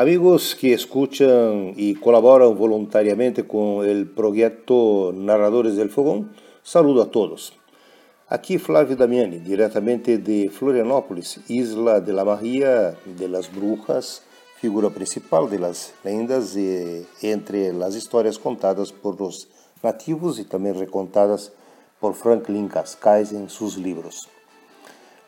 Amigos que escuchan y colaboran voluntariamente con el proyecto Narradores del Fogón, saludo a todos. Aquí Flávio Damiani, diretamente de Florianópolis, isla de la magia de las brujas, figura principal de las lendas e entre las historias contadas por los nativos y también recontadas por Franklin Cascais en sus libros.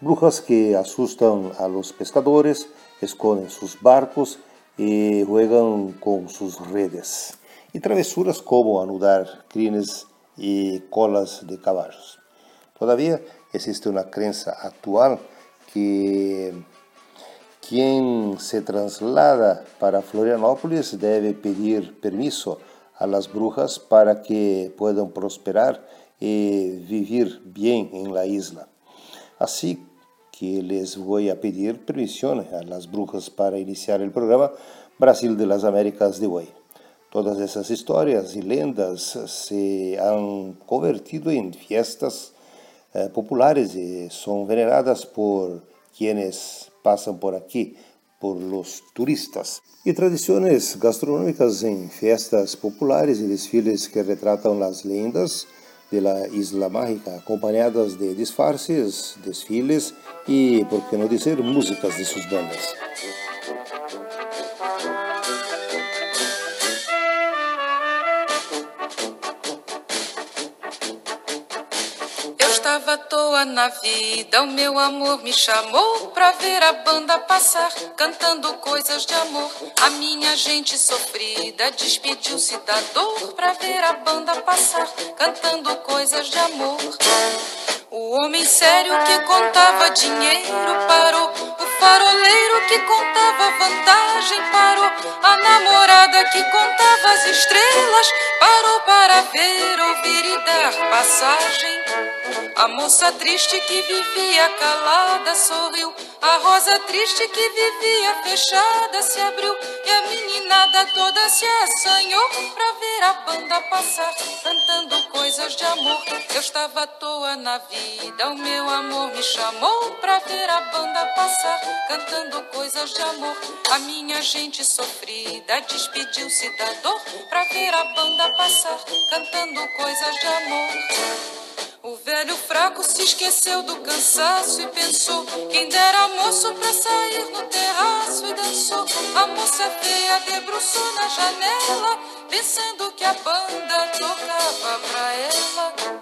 Brujas que asustan a los pescadores, esconden sus barcos y juegan con sus redes. Y travesuras como anudar crines y colas de caballos. Todavía existe una creencia actual que quien se traslada para Florianópolis debe pedir permiso a las brujas para que puedan prosperar y vivir bien en la isla. Así que les voy a pedir permisión a las brujas para iniciar el programa Brasil de las Américas de hoy. Todas esas historias y lendas se han convertido en fiestas eh, populares y son veneradas por quienes pasan por aquí, por los turistas. Y tradiciones gastronómicas en fiestas populares y desfiles que retratan las leyendas de la Isla Mágica, acompañadas de disfarces, desfiles y, por qué no decir, músicas de sus bandas. Estava à toa na vida, o meu amor me chamou pra ver a banda passar, cantando coisas de amor. A minha gente sofrida despediu-se da dor pra ver a banda passar, cantando coisas de amor. O homem sério que contava dinheiro parou. O faroleiro que contava vantagem parou. A namorada que contava as estrelas ver, ouvir e dar passagem. A moça triste que vivia calada sorriu. A rosa triste que vivia fechada se abriu. E a meninada toda se assanhou pra ver a banda passar, cantando coisas de amor. Eu estava à toa na vida, o meu amor me chamou pra ver a banda passar, cantando coisas de amor. A minha gente sofrida despediu-se da dor pra ver a banda passar, cantando coisas de amor. O velho fraco se esqueceu do cansaço e pensou: quem dera moço pra sair no terraço e dançou. A moça feia debruçou na janela, pensando que a banda tocava pra ela.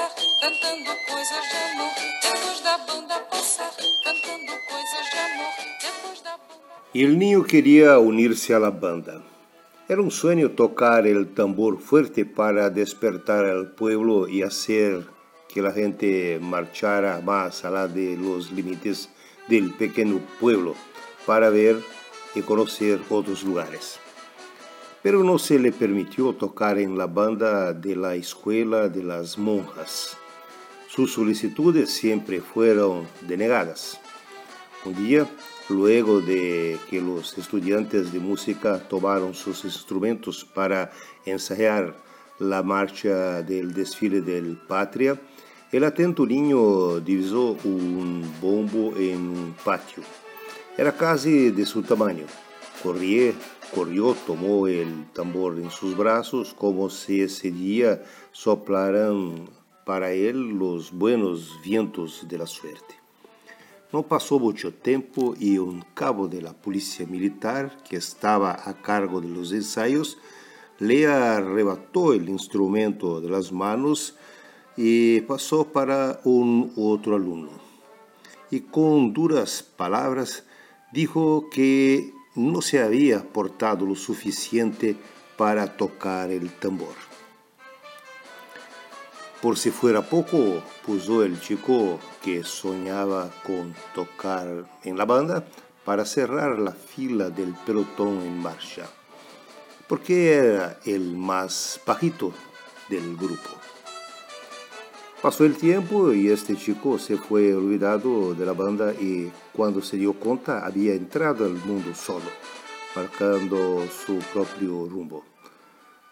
passar, cantando coisas de amor. Depois da la banda. Era un sueño tocar el tambor fuerte para despertar al pueblo y hacer que la gente marchara más allá de los límites del pequeño pueblo para ver y conocer otros lugares. Pero no se le permitió tocar en la banda de la escuela de las monjas. Sus solicitudes siempre fueron denegadas. Un día luego de que los estudiantes de música tomaron sus instrumentos para ensayar la marcha del desfile del Patria, el atento niño divisó un bombo en un patio. Era casi de su tamaño. Corrió, corrió, tomó el tambor en sus brazos como si ese día soplaran para él los buenos vientos de la suerte. No pasó mucho tiempo y un cabo de la policía militar que estaba a cargo de los ensayos le arrebató el instrumento de las manos y pasó para un otro alumno. Y con duras palabras dijo que no se había portado lo suficiente para tocar el tambor. Por si fuera poco, puso el chico que soñaba con tocar en la banda para cerrar la fila del pelotón en marcha, porque era el más bajito del grupo. Pasó el tiempo y este chico se fue olvidado de la banda y cuando se dio cuenta había entrado al mundo solo, marcando su propio rumbo.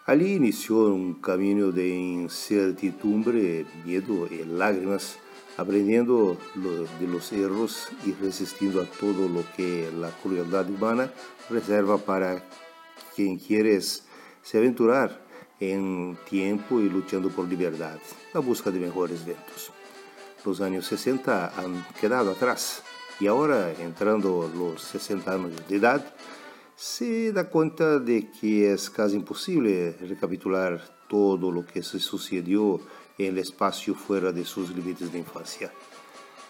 Allí inició un camino de incertidumbre, miedo y lágrimas, aprendiendo de los errores y resistiendo a todo lo que la crueldad humana reserva para quien quiere se aventurar en tiempo y luchando por libertad, la busca de mejores ventos. Los años 60 han quedado atrás y ahora, entrando los 60 años de edad, se da cuenta de que es casi imposible recapitular todo lo que se sucedió en el espacio fuera de sus límites de infancia.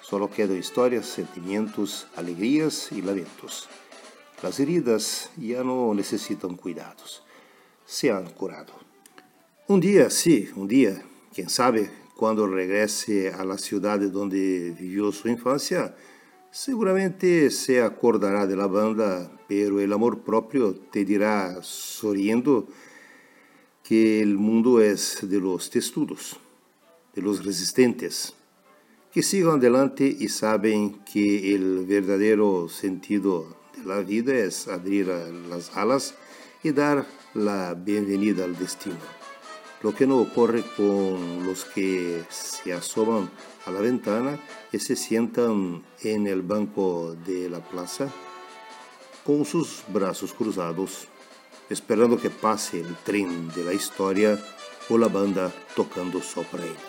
Solo quedan historias, sentimientos, alegrías y lamentos. Las heridas ya no necesitan cuidados, se han curado. Un día, sí, un día, quién sabe, cuando regrese a la ciudad donde vivió su infancia, seguramente se acordará de la banda, pero el amor propio te dirá, sonriendo, que el mundo es de los testudos de los resistentes, que sigan adelante y saben que el verdadero sentido de la vida es abrir las alas y dar la bienvenida al destino. Lo que no ocurre con los que se asoman a la ventana y se sientan en el banco de la plaza con sus brazos cruzados, esperando que pase el tren de la historia o la banda tocando só para ele.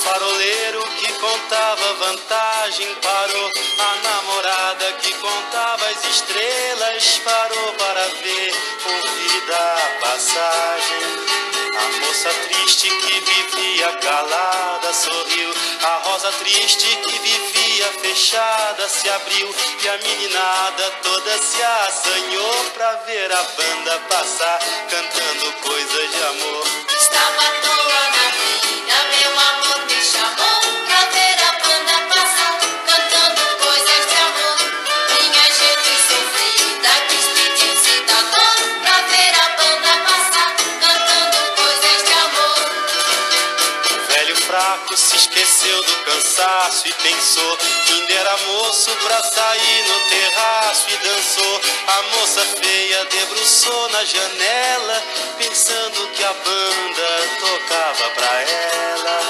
faroleiro que contava vantagem parou. A namorada que contava as estrelas parou para ver ouvir a passagem. A moça triste que vivia calada sorriu. A rosa triste que vivia fechada se abriu. E a meninada toda se assanhou pra ver a banda passar, cantando coisas de amor. Estava se esqueceu do cansaço e pensou ainda era moço pra sair no terraço e dançou. A moça feia debruçou na janela, pensando que a banda tocava pra ela.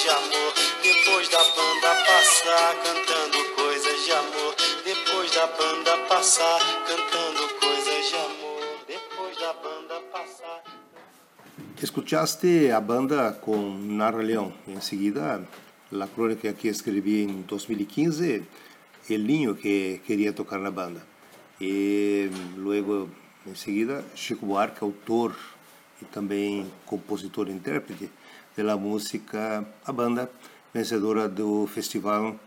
de amor. Depois da banda passar, cantando coisas de amor. Depois da banda passar, cantando coisas de amor. Depois da banda passar. Escuchaste a banda con Narra León. Enseguida, la crónica que escribí en 2015, el niño que quería tocar la banda. Y luego, enseguida, Chico Buarque, autor e também compositor e intérprete da música, a banda vencedora do Festival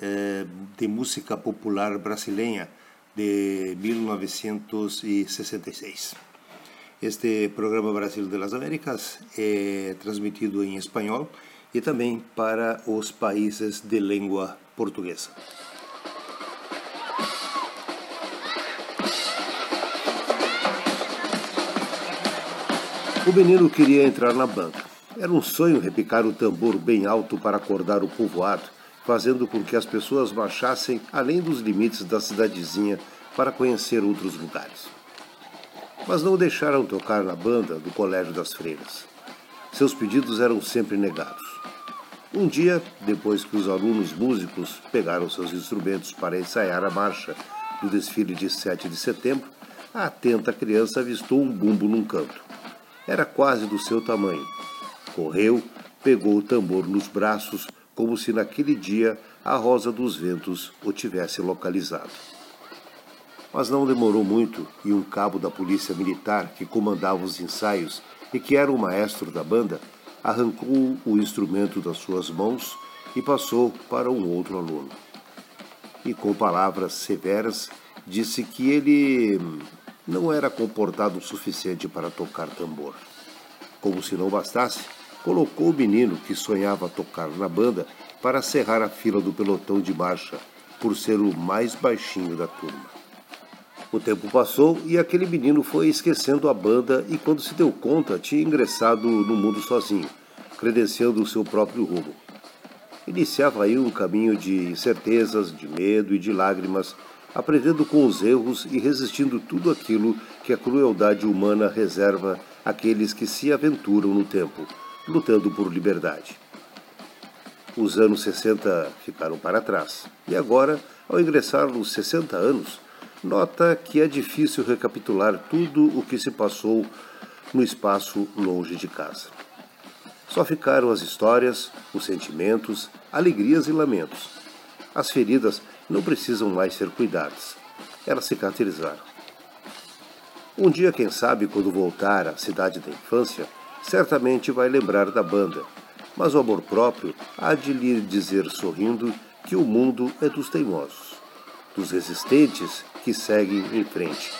eh, de Música Popular Brasileña de 1966. Este programa Brasil de las Américas é transmitido em espanhol e também para os países de língua portuguesa. O menino queria entrar na banda. Era um sonho repicar o tambor bem alto para acordar o povoado, fazendo com que as pessoas marchassem além dos limites da cidadezinha para conhecer outros lugares. mas não o deixaram tocar na banda do Colégio das Freiras. Seus pedidos eram sempre negados. Um dia, depois que os alunos músicos pegaram seus instrumentos para ensaiar a marcha do desfile de 7 de setembro, a atenta criança avistou um bumbo num canto. Era quase do seu tamanho. Correu, pegou o tambor nos braços, como se naquele dia a Rosa dos Ventos o tivesse localizado. Mas não demorou muito e um cabo da polícia militar que comandava os ensaios e que era o maestro da banda arrancou o instrumento das suas mãos e passou para um outro aluno. E com palavras severas disse que ele não era comportado o suficiente para tocar tambor. Como se não bastasse, colocou o menino que sonhava tocar na banda para cerrar a fila do pelotão de marcha, por ser o mais baixinho da turma. O tempo passou e aquele menino foi esquecendo a banda e, quando se deu conta, tinha ingressado no mundo sozinho, credenciando o seu próprio rumo. Iniciava aí um caminho de incertezas, de medo e de lágrimas, aprendendo com os erros e resistindo tudo aquilo que a crueldade humana reserva àqueles que se aventuram no tempo, lutando por liberdade. Os anos 60 ficaram para trás, e agora, ao ingressar nos 60 anos, nota que é difícil recapitular tudo o que se passou no espaço longe de casa. Só ficaram as histórias, os sentimentos, alegrias e lamentos. As feridas não precisam mais ser cuidadas. Elas cicatrizaram. Um dia, quem sabe, quando voltar à cidade da infância, certamente vai lembrar da banda, mas o amor próprio há de lhe dizer sorrindo que o mundo é dos teimosos, dos resistentes que seguem em frente,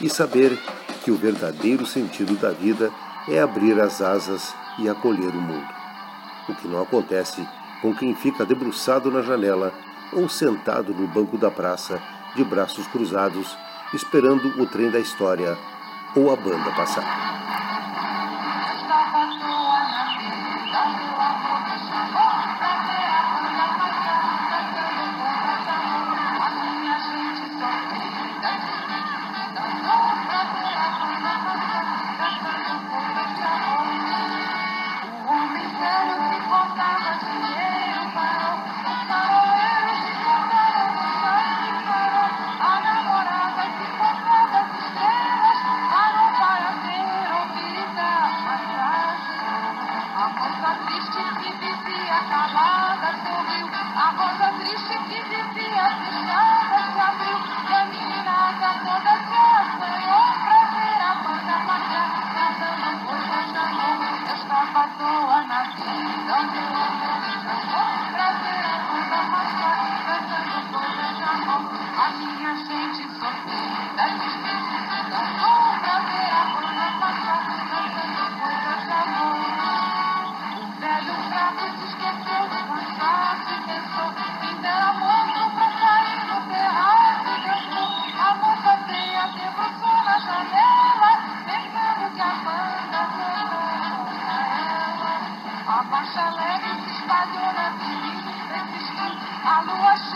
e saber que o verdadeiro sentido da vida é abrir as asas e acolher o mundo. O que não acontece com quem fica debruçado na janela ou sentado no banco da praça, de braços cruzados, esperando o trem da história ou a banda passar.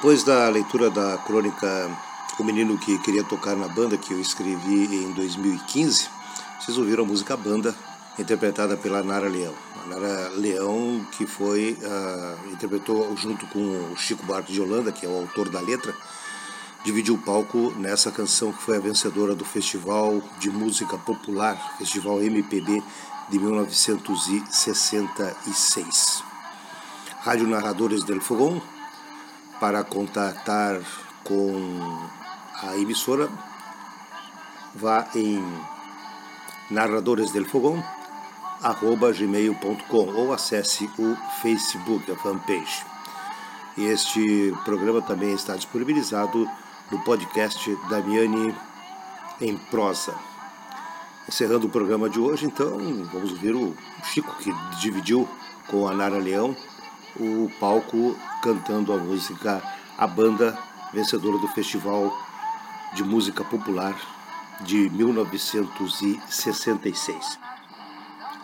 Depois da leitura da crônica O Menino que Queria Tocar na Banda, que eu escrevi em 2015, vocês ouviram a música Banda, interpretada pela Nara Leão. A Nara Leão, que foi, uh, interpretou junto com o Chico Buarque de Holanda, que é o autor da letra, dividiu o palco nessa canção que foi a vencedora do Festival de Música Popular, Festival MPB de 1966. Rádio Narradores del Fogão, para contatar com a emissora, vá em narradoresdelfogão@gmail.com ou acesse o Facebook, a fanpage. Este programa também está disponibilizado no podcast Damiani em prosa. Encerrando o programa de hoje, então, vamos ver o Chico que dividiu com a Nara Leão o palco cantando a música A Banda vencedora do Festival de Música Popular de 1966.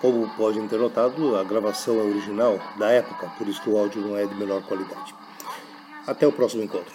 Como podem ter notado, a gravação é original da época, por isso que o áudio não é de menor qualidade. Até o próximo encontro.